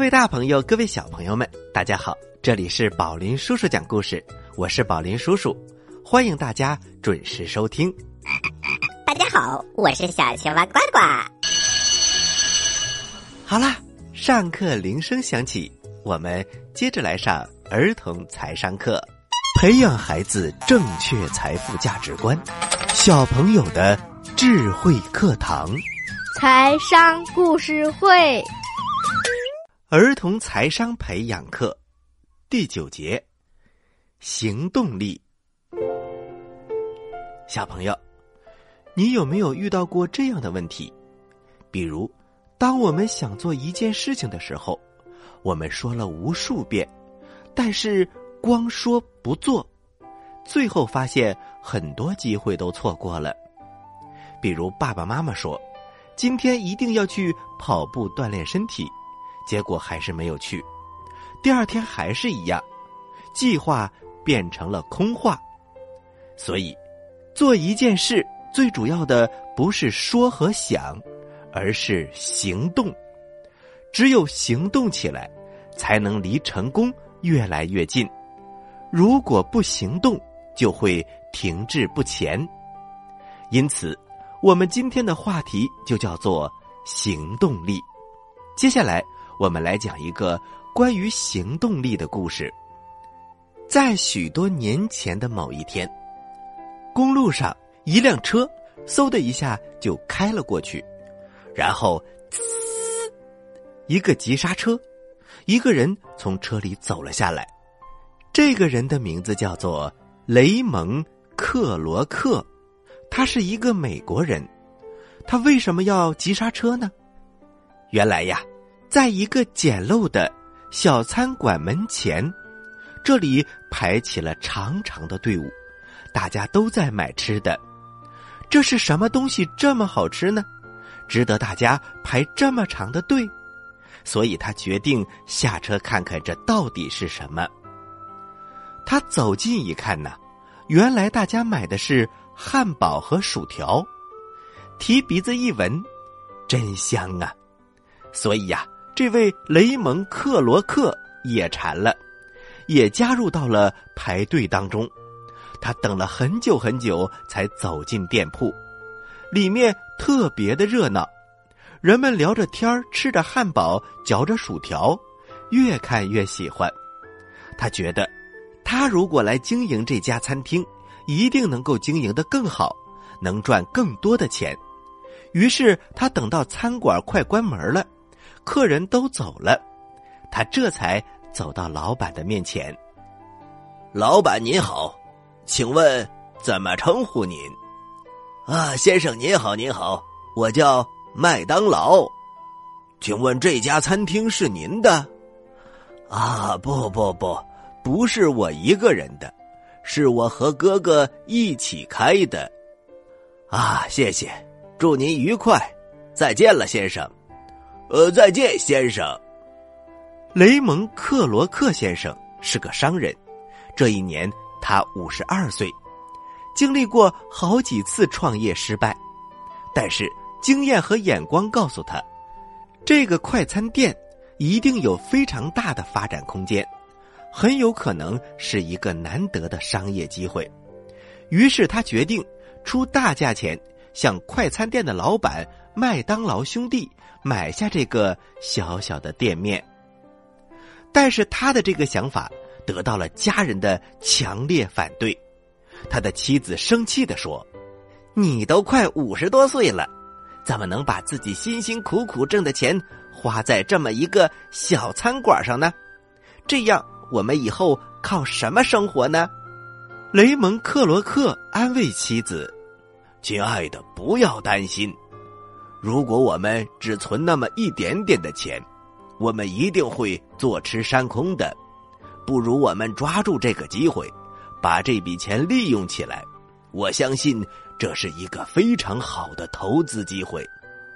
各位大朋友，各位小朋友们，大家好！这里是宝林叔叔讲故事，我是宝林叔叔，欢迎大家准时收听。大家好，我是小青蛙呱呱。好啦，上课铃声响起，我们接着来上儿童财商课，培养孩子正确财富价值观，小朋友的智慧课堂，财商故事会。儿童财商培养课第九节：行动力。小朋友，你有没有遇到过这样的问题？比如，当我们想做一件事情的时候，我们说了无数遍，但是光说不做，最后发现很多机会都错过了。比如，爸爸妈妈说：“今天一定要去跑步锻炼身体。”结果还是没有去，第二天还是一样，计划变成了空话。所以，做一件事最主要的不是说和想，而是行动。只有行动起来，才能离成功越来越近。如果不行动，就会停滞不前。因此，我们今天的话题就叫做行动力。接下来。我们来讲一个关于行动力的故事。在许多年前的某一天，公路上一辆车嗖的一下就开了过去，然后呲，一个急刹车，一个人从车里走了下来。这个人的名字叫做雷蒙克罗克，他是一个美国人。他为什么要急刹车呢？原来呀。在一个简陋的小餐馆门前，这里排起了长长的队伍，大家都在买吃的。这是什么东西这么好吃呢？值得大家排这么长的队？所以他决定下车看看这到底是什么。他走近一看呢，原来大家买的是汉堡和薯条。提鼻子一闻，真香啊！所以呀。这位雷蒙克罗克也馋了，也加入到了排队当中。他等了很久很久，才走进店铺。里面特别的热闹，人们聊着天吃着汉堡，嚼着薯条，越看越喜欢。他觉得，他如果来经营这家餐厅，一定能够经营的更好，能赚更多的钱。于是他等到餐馆快关门了。客人都走了，他这才走到老板的面前。老板您好，请问怎么称呼您？啊，先生您好您好，我叫麦当劳，请问这家餐厅是您的？啊，不不不，不是我一个人的，是我和哥哥一起开的。啊，谢谢，祝您愉快，再见了，先生。呃，再见，先生。雷蒙克罗克先生是个商人，这一年他五十二岁，经历过好几次创业失败，但是经验和眼光告诉他，这个快餐店一定有非常大的发展空间，很有可能是一个难得的商业机会。于是他决定出大价钱向快餐店的老板麦当劳兄弟。买下这个小小的店面，但是他的这个想法得到了家人的强烈反对。他的妻子生气的说：“你都快五十多岁了，怎么能把自己辛辛苦苦挣的钱花在这么一个小餐馆上呢？这样我们以后靠什么生活呢？”雷蒙克罗克安慰妻子：“亲爱的，不要担心。”如果我们只存那么一点点的钱，我们一定会坐吃山空的。不如我们抓住这个机会，把这笔钱利用起来。我相信这是一个非常好的投资机会，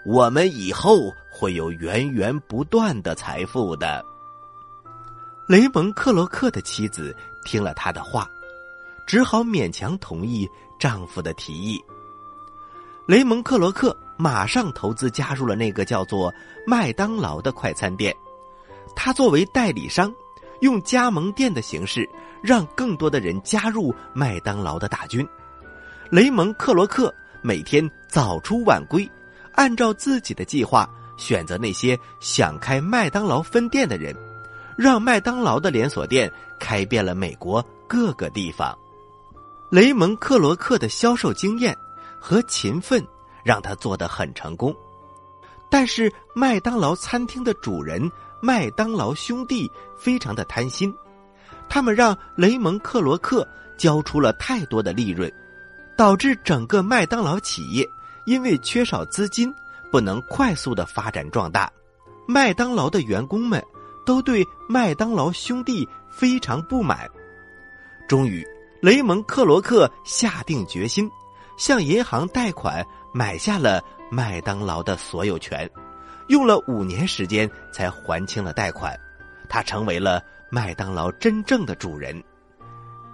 我们以后会有源源不断的财富的。雷蒙克罗克的妻子听了他的话，只好勉强同意丈夫的提议。雷蒙克罗克。马上投资加入了那个叫做麦当劳的快餐店，他作为代理商，用加盟店的形式，让更多的人加入麦当劳的大军。雷蒙·克罗克每天早出晚归，按照自己的计划选择那些想开麦当劳分店的人，让麦当劳的连锁店开遍了美国各个地方。雷蒙·克罗克的销售经验和勤奋让他做得很成功，但是麦当劳餐厅的主人麦当劳兄弟非常的贪心，他们让雷蒙·克罗克交出了太多的利润。导致整个麦当劳企业因为缺少资金，不能快速的发展壮大。麦当劳的员工们都对麦当劳兄弟非常不满。终于，雷蒙·克罗克下定决心，向银行贷款买下了麦当劳的所有权，用了五年时间才还清了贷款。他成为了麦当劳真正的主人。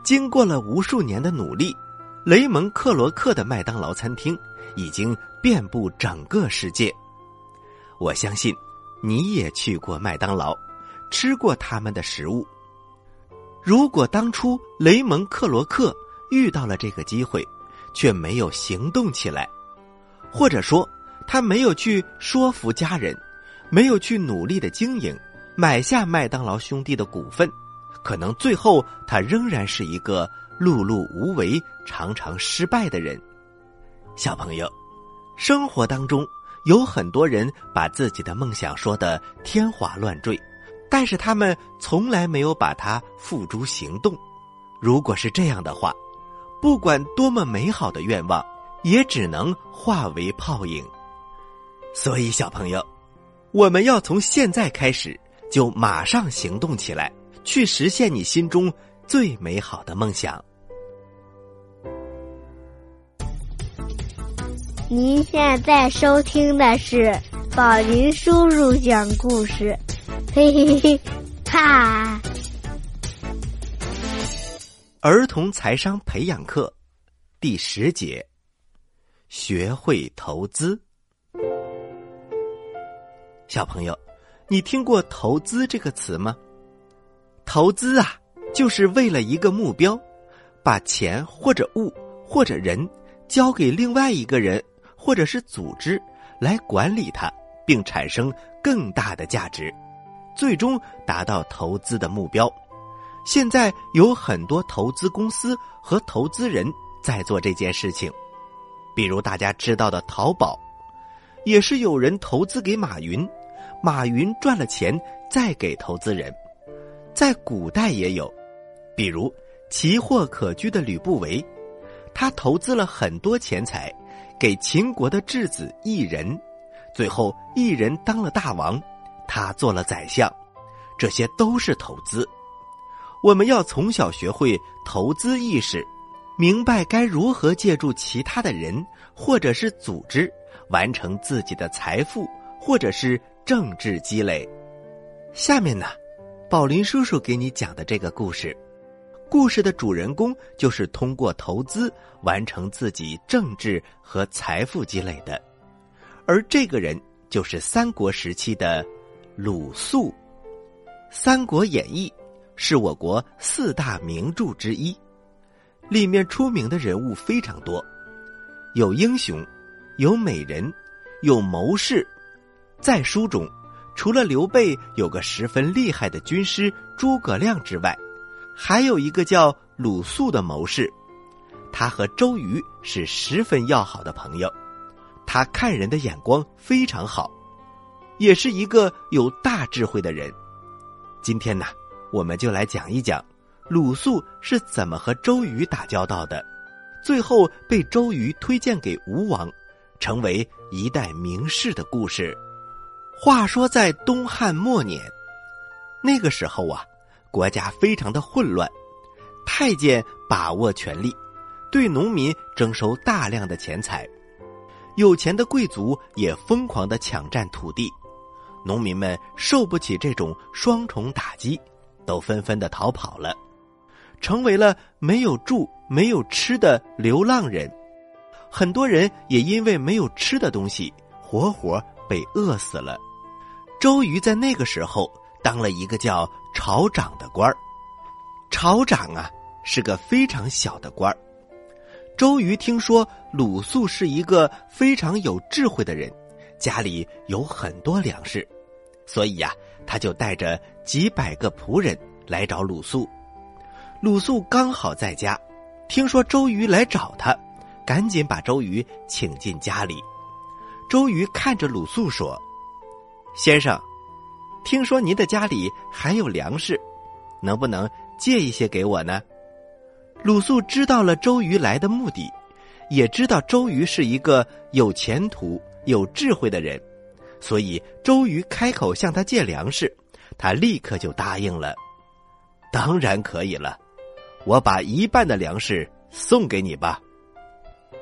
经过了无数年的努力。雷蒙·克罗克的麦当劳餐厅已经遍布整个世界。我相信你也去过麦当劳，吃过他们的食物。如果当初雷蒙·克罗克遇到了这个机会，却没有行动起来，或者说他没有去说服家人，没有去努力的经营，买下麦当劳兄弟的股份，可能最后他仍然是一个。碌碌无为、常常失败的人，小朋友，生活当中有很多人把自己的梦想说的天花乱坠，但是他们从来没有把它付诸行动。如果是这样的话，不管多么美好的愿望，也只能化为泡影。所以，小朋友，我们要从现在开始就马上行动起来，去实现你心中最美好的梦想。您现在收听的是宝林叔叔讲故事，嘿嘿嘿，哈！儿童财商培养课第十节：学会投资。小朋友，你听过“投资”这个词吗？投资啊，就是为了一个目标，把钱或者物或者人交给另外一个人。或者是组织来管理它，并产生更大的价值，最终达到投资的目标。现在有很多投资公司和投资人在做这件事情，比如大家知道的淘宝，也是有人投资给马云，马云赚了钱再给投资人。在古代也有，比如奇货可居的吕不韦，他投资了很多钱财。给秦国的质子异人，最后异人当了大王，他做了宰相，这些都是投资。我们要从小学会投资意识，明白该如何借助其他的人或者是组织完成自己的财富或者是政治积累。下面呢，宝林叔叔给你讲的这个故事。故事的主人公就是通过投资完成自己政治和财富积累的，而这个人就是三国时期的鲁肃。《三国演义》是我国四大名著之一，里面出名的人物非常多，有英雄，有美人，有谋士。在书中，除了刘备有个十分厉害的军师诸葛亮之外，还有一个叫鲁肃的谋士，他和周瑜是十分要好的朋友，他看人的眼光非常好，也是一个有大智慧的人。今天呢，我们就来讲一讲鲁肃是怎么和周瑜打交道的，最后被周瑜推荐给吴王，成为一代名士的故事。话说在东汉末年，那个时候啊。国家非常的混乱，太监把握权力，对农民征收大量的钱财，有钱的贵族也疯狂的抢占土地，农民们受不起这种双重打击，都纷纷的逃跑了，成为了没有住、没有吃的流浪人，很多人也因为没有吃的东西，活活被饿死了。周瑜在那个时候。当了一个叫朝长的官儿。朝长啊，是个非常小的官儿。周瑜听说鲁肃是一个非常有智慧的人，家里有很多粮食，所以呀，他就带着几百个仆人来找鲁肃。鲁肃刚好在家，听说周瑜来找他，赶紧把周瑜请进家里。周瑜看着鲁肃说：“先生，听说您的家里还有粮食，能不能借一些给我呢？”鲁肃知道了周瑜来的目的，也知道周瑜是一个有前途、有智慧的人，所以周瑜开口向他借粮食，他立刻就答应了。当然可以了，我把一半的粮食送给你吧。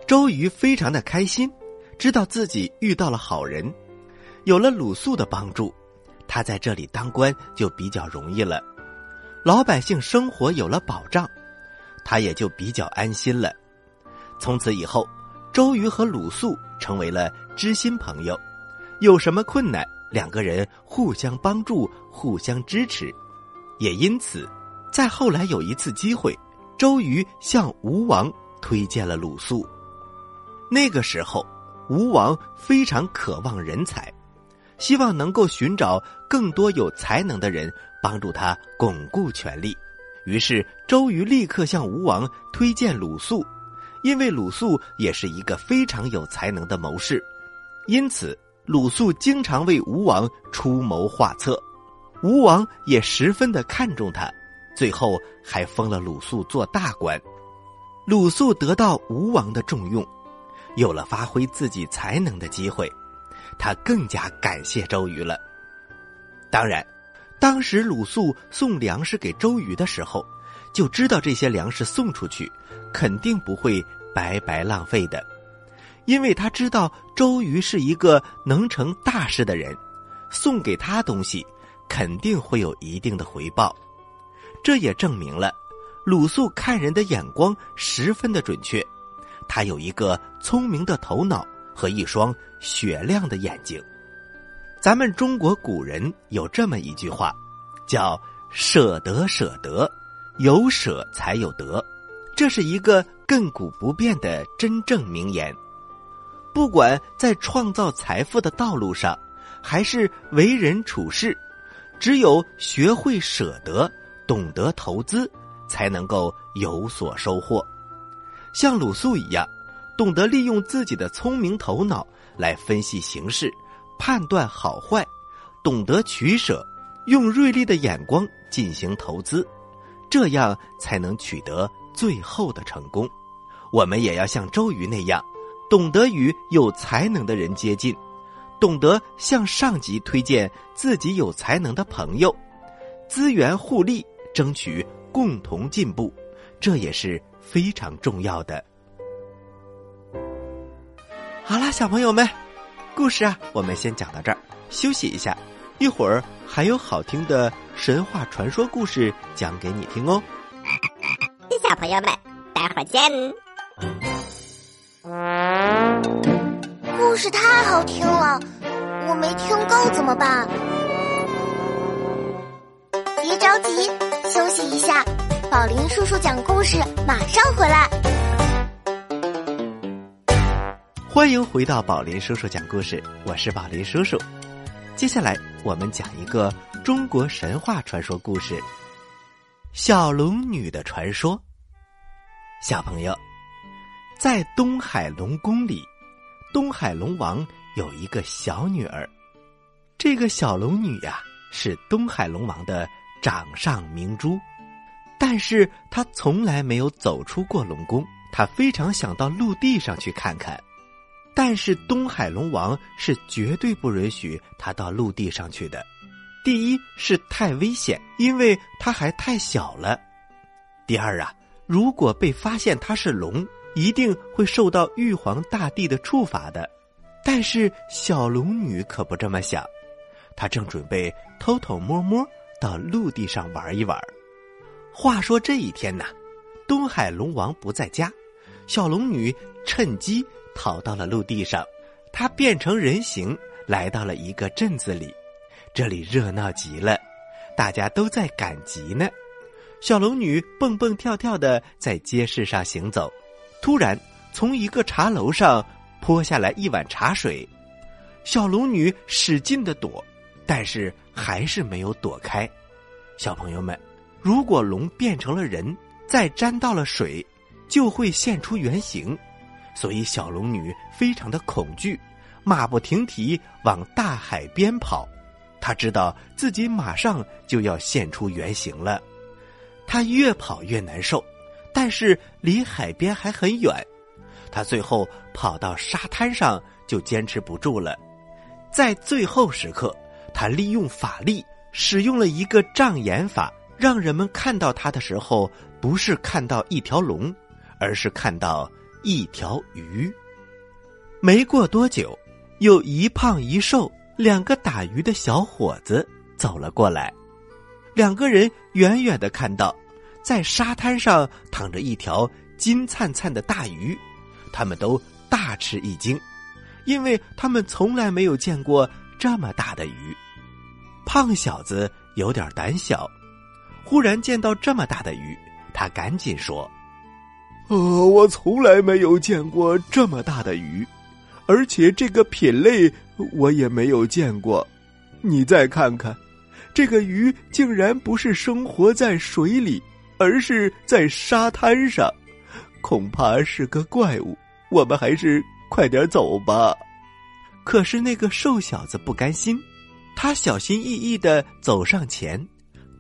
周瑜非常的开心，知道自己遇到了好人，有了鲁肃的帮助，他在这里当官就比较容易了，老百姓生活有了保障。他也就比较安心了。从此以后，周瑜和鲁肃成为了知心朋友，有什么困难，两个人互相帮助，互相支持。也因此，在后来有一次机会，周瑜向吴王推荐了鲁肃。那个时候，吴王非常渴望人才，希望能够寻找更多有才能的人，帮助他巩固权力。于是，周瑜立刻向吴王推荐鲁肃，因为鲁肃也是一个非常有才能的谋士，因此鲁肃经常为吴王出谋划策，吴王也十分的看重他，最后还封了鲁肃做大官。鲁肃得到吴王的重用，有了发挥自己才能的机会，他更加感谢周瑜了。当然。当时鲁肃送粮食给周瑜的时候，就知道这些粮食送出去，肯定不会白白浪费的，因为他知道周瑜是一个能成大事的人，送给他东西，肯定会有一定的回报。这也证明了鲁肃看人的眼光十分的准确，他有一个聪明的头脑和一双雪亮的眼睛。咱们中国古人有这么一句话，叫“舍得舍得，有舍才有得”，这是一个亘古不变的真正名言。不管在创造财富的道路上，还是为人处事，只有学会舍得，懂得投资，才能够有所收获。像鲁肃一样，懂得利用自己的聪明头脑来分析形势。判断好坏，懂得取舍，用锐利的眼光进行投资，这样才能取得最后的成功。我们也要像周瑜那样，懂得与有才能的人接近，懂得向上级推荐自己有才能的朋友，资源互利，争取共同进步，这也是非常重要的。好啦，小朋友们。故事啊，我们先讲到这儿，休息一下，一会儿还有好听的神话传说故事讲给你听哦。小朋友们，待会儿见。故事太好听了，我没听够怎么办？别着急，休息一下，宝林叔叔讲故事马上回来。欢迎回到宝林叔叔讲故事，我是宝林叔叔。接下来我们讲一个中国神话传说故事——小龙女的传说。小朋友，在东海龙宫里，东海龙王有一个小女儿。这个小龙女呀，是东海龙王的掌上明珠，但是他从来没有走出过龙宫。他非常想到陆地上去看看。但是东海龙王是绝对不允许他到陆地上去的。第一是太危险，因为他还太小了；第二啊，如果被发现他是龙，一定会受到玉皇大帝的处罚的。但是小龙女可不这么想，她正准备偷偷摸摸到陆地上玩一玩。话说这一天呐，东海龙王不在家，小龙女趁机。逃到了陆地上，她变成人形，来到了一个镇子里。这里热闹极了，大家都在赶集呢。小龙女蹦蹦跳跳的在街市上行走，突然从一个茶楼上泼下来一碗茶水，小龙女使劲的躲，但是还是没有躲开。小朋友们，如果龙变成了人，再沾到了水，就会现出原形，所以小龙女非常的恐惧，马不停蹄往大海边跑。她知道自己马上就要现出原形了。他越跑越难受，但是离海边还很远。他最后跑到沙滩上，就坚持不住了。在最后时刻，他利用法力，使用了一个障眼法，让人们看到他的时候，不是看到一条龙，而是看到一条鱼。没过多久，有一胖一瘦两个打鱼的小伙子走了过来。两个人远远的看到，在沙滩上躺着一条金灿灿的大鱼，他们都大吃一惊，因为他们从来没有见过这么大的鱼。胖小子有点胆小，忽然见到这么大的鱼，他赶紧说：“呃，我从来没有见过这么大的鱼，而且这个品类我也没有见过。你再看看。”这个鱼竟然不是生活在水里，而是在沙滩上，恐怕是个怪物。我们还是快点走吧。可是那个瘦小子不甘心，他小心翼翼的走上前，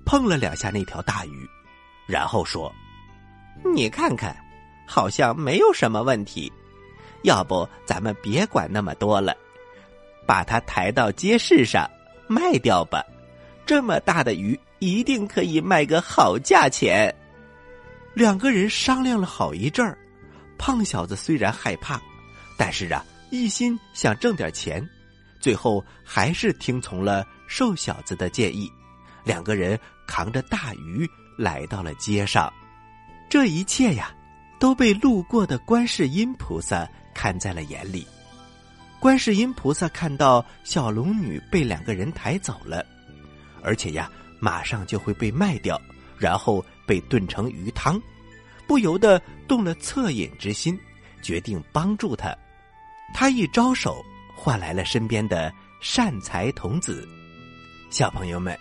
碰了两下那条大鱼，然后说：“你看看，好像没有什么问题。要不咱们别管那么多了，把它抬到街市上卖掉吧。”这么大的鱼，一定可以卖个好价钱。两个人商量了好一阵儿，胖小子虽然害怕，但是啊，一心想挣点钱，最后还是听从了瘦小子的建议。两个人扛着大鱼来到了街上，这一切呀，都被路过的观世音菩萨看在了眼里。观世音菩萨看到小龙女被两个人抬走了。而且呀，马上就会被卖掉，然后被炖成鱼汤，不由得动了恻隐之心，决定帮助他。他一招手，换来了身边的善财童子。小朋友们，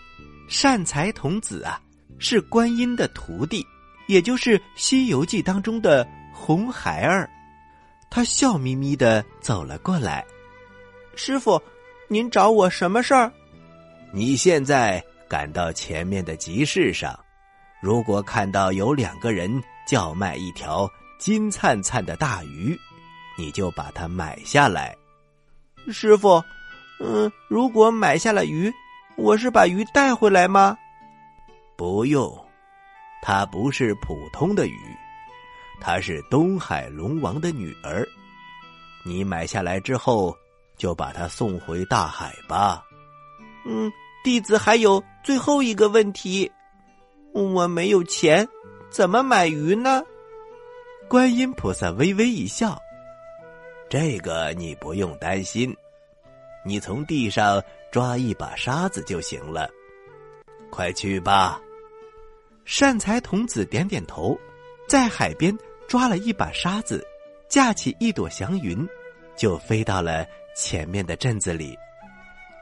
善财童子啊，是观音的徒弟，也就是《西游记》当中的红孩儿。他笑眯眯的走了过来：“师傅，您找我什么事儿？”你现在赶到前面的集市上，如果看到有两个人叫卖一条金灿灿的大鱼，你就把它买下来。师傅，嗯，如果买下了鱼，我是把鱼带回来吗？不用，它不是普通的鱼，它是东海龙王的女儿。你买下来之后，就把它送回大海吧。嗯，弟子还有最后一个问题，我没有钱，怎么买鱼呢？观音菩萨微微一笑：“这个你不用担心，你从地上抓一把沙子就行了。快去吧。”善财童子点点头，在海边抓了一把沙子，架起一朵祥云，就飞到了前面的镇子里。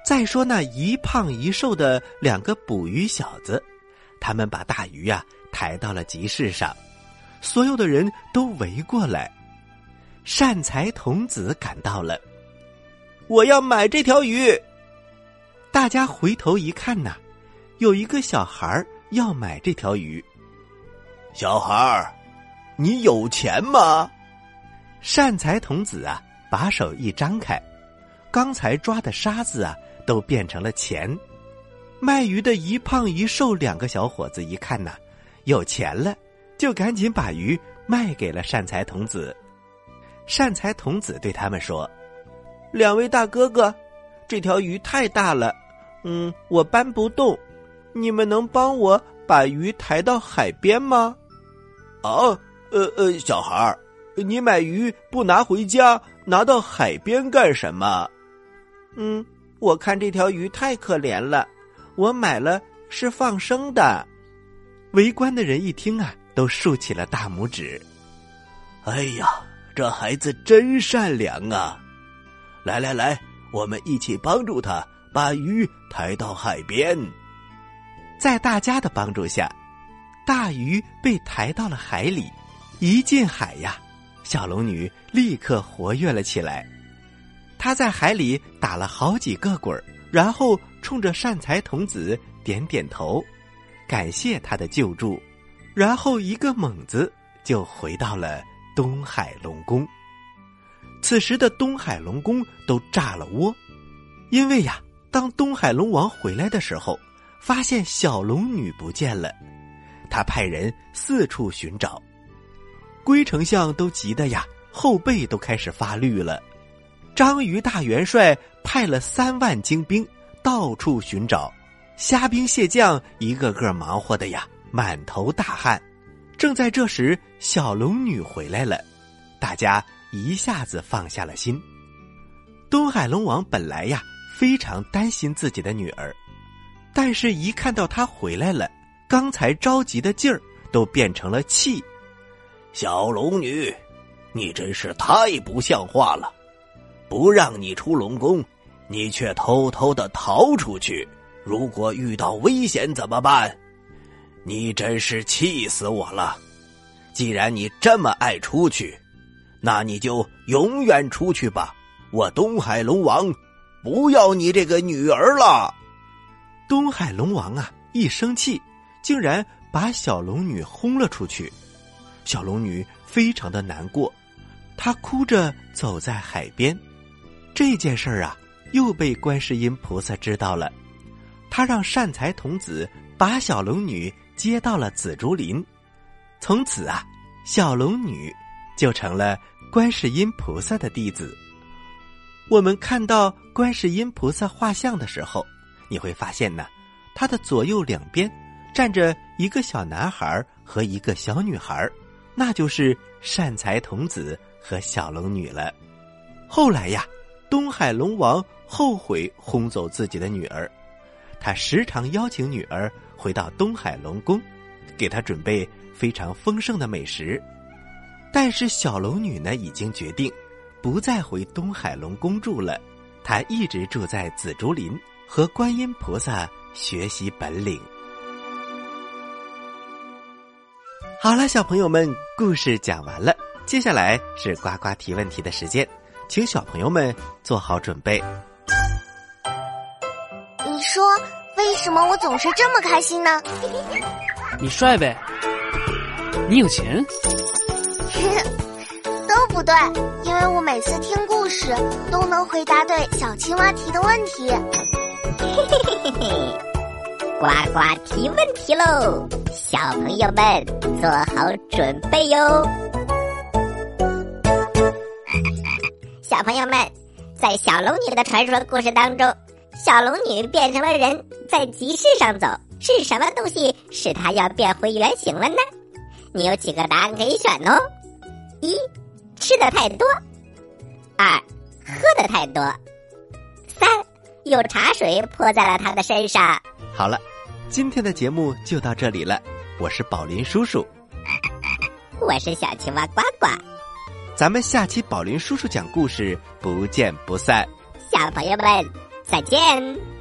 再说那一胖一瘦的两个捕鱼小子，他们把大鱼呀抬到了集市上，所有的人都围过来。善财童子赶到了，我要买这条鱼。大家回头一看呐，有一个小孩要买这条鱼。小孩儿，你有钱吗？善财童子啊，把手一张开，刚才抓的沙子啊。都变成了钱，卖鱼的一胖一瘦两个小伙子一看呐，有钱了，就赶紧把鱼卖给了善财童子。善财童子对他们说：“两位大哥哥，这条鱼太大了，嗯，我搬不动，你们能帮我把鱼抬到海边吗？”啊，呃呃，小孩儿，你买鱼不拿回家，拿到海边干什么？嗯。我看这条鱼太可怜了，我买了是放生的。围观的人一听啊，都竖起了大拇指。哎呀，这孩子真善良啊！来来来，我们一起帮助他把鱼抬到海边。在大家的帮助下，大鱼被抬到了海里。一进海呀，小龙女立刻活跃了起来。她在海里打了好几个滚儿，然后冲着善财童子点点头，感谢他的救助，然后一个猛子就回到了东海龙宫。此时的东海龙宫都炸了窝，因为呀，当东海龙王回来的时候，发现小龙女不见了，他派人四处寻找。龟丞相都急得呀，后背都开始发绿了。章鱼大元帅派了三万精兵到处寻找，虾兵蟹将一个个忙活的呀，满头大汗。正在这时，小龙女回来了，大家一下子放下了心。东海龙王本来呀非常担心自己的女儿，但是一看到她回来了，刚才着急的劲儿都变成了气。小龙女，你真是太不像话了！不让你出龙宫，你却偷偷的逃出去。如果遇到危险怎么办？你真是气死我了！既然你这么爱出去，那你就永远出去吧。我东海龙王不要你这个女儿了。东海龙王啊，一生气，竟然把小龙女轰了出去。小龙女非常的难过，她哭着走在海边。这件事儿啊，又被观世音菩萨知道了。他让善财童子把小龙女接到了紫竹林。从此啊，小龙女就成了观世音菩萨的弟子。我们看到观世音菩萨画像的时候，你会发现呢，他的左右两边站着一个小男孩和一个小女孩。那就是善财童子和小龙女了。后来呀，东海龙王后悔轰走自己的女儿，他时常邀请女儿回到东海龙宫，给他准备非常丰盛的美食。但是小龙女呢，已经决定不再回东海龙宫住了，她一直住在紫竹林，和观音菩萨学习本领。好了，小朋友们，故事讲完了。接下来是呱呱提问题的时间，请小朋友们做好准备。你说为什么我总是这么开心呢？你帅呗？你有钱？都不对，因为我每次听故事都能回答对小青蛙提的问题。嘿嘿嘿嘿，呱呱提问题喽！小朋友们做好准备哟！小朋友们，在小龙女的传说故事当中，小龙女变成了人，在集市上走，是什么东西使她要变回原形了呢？你有几个答案可以选哦：一，吃的太多；二，喝的太多；三，有茶水泼在了她的身上。好了。今天的节目就到这里了，我是宝林叔叔，我是小青蛙呱呱，咱们下期宝林叔叔讲故事不见不散，小朋友们再见。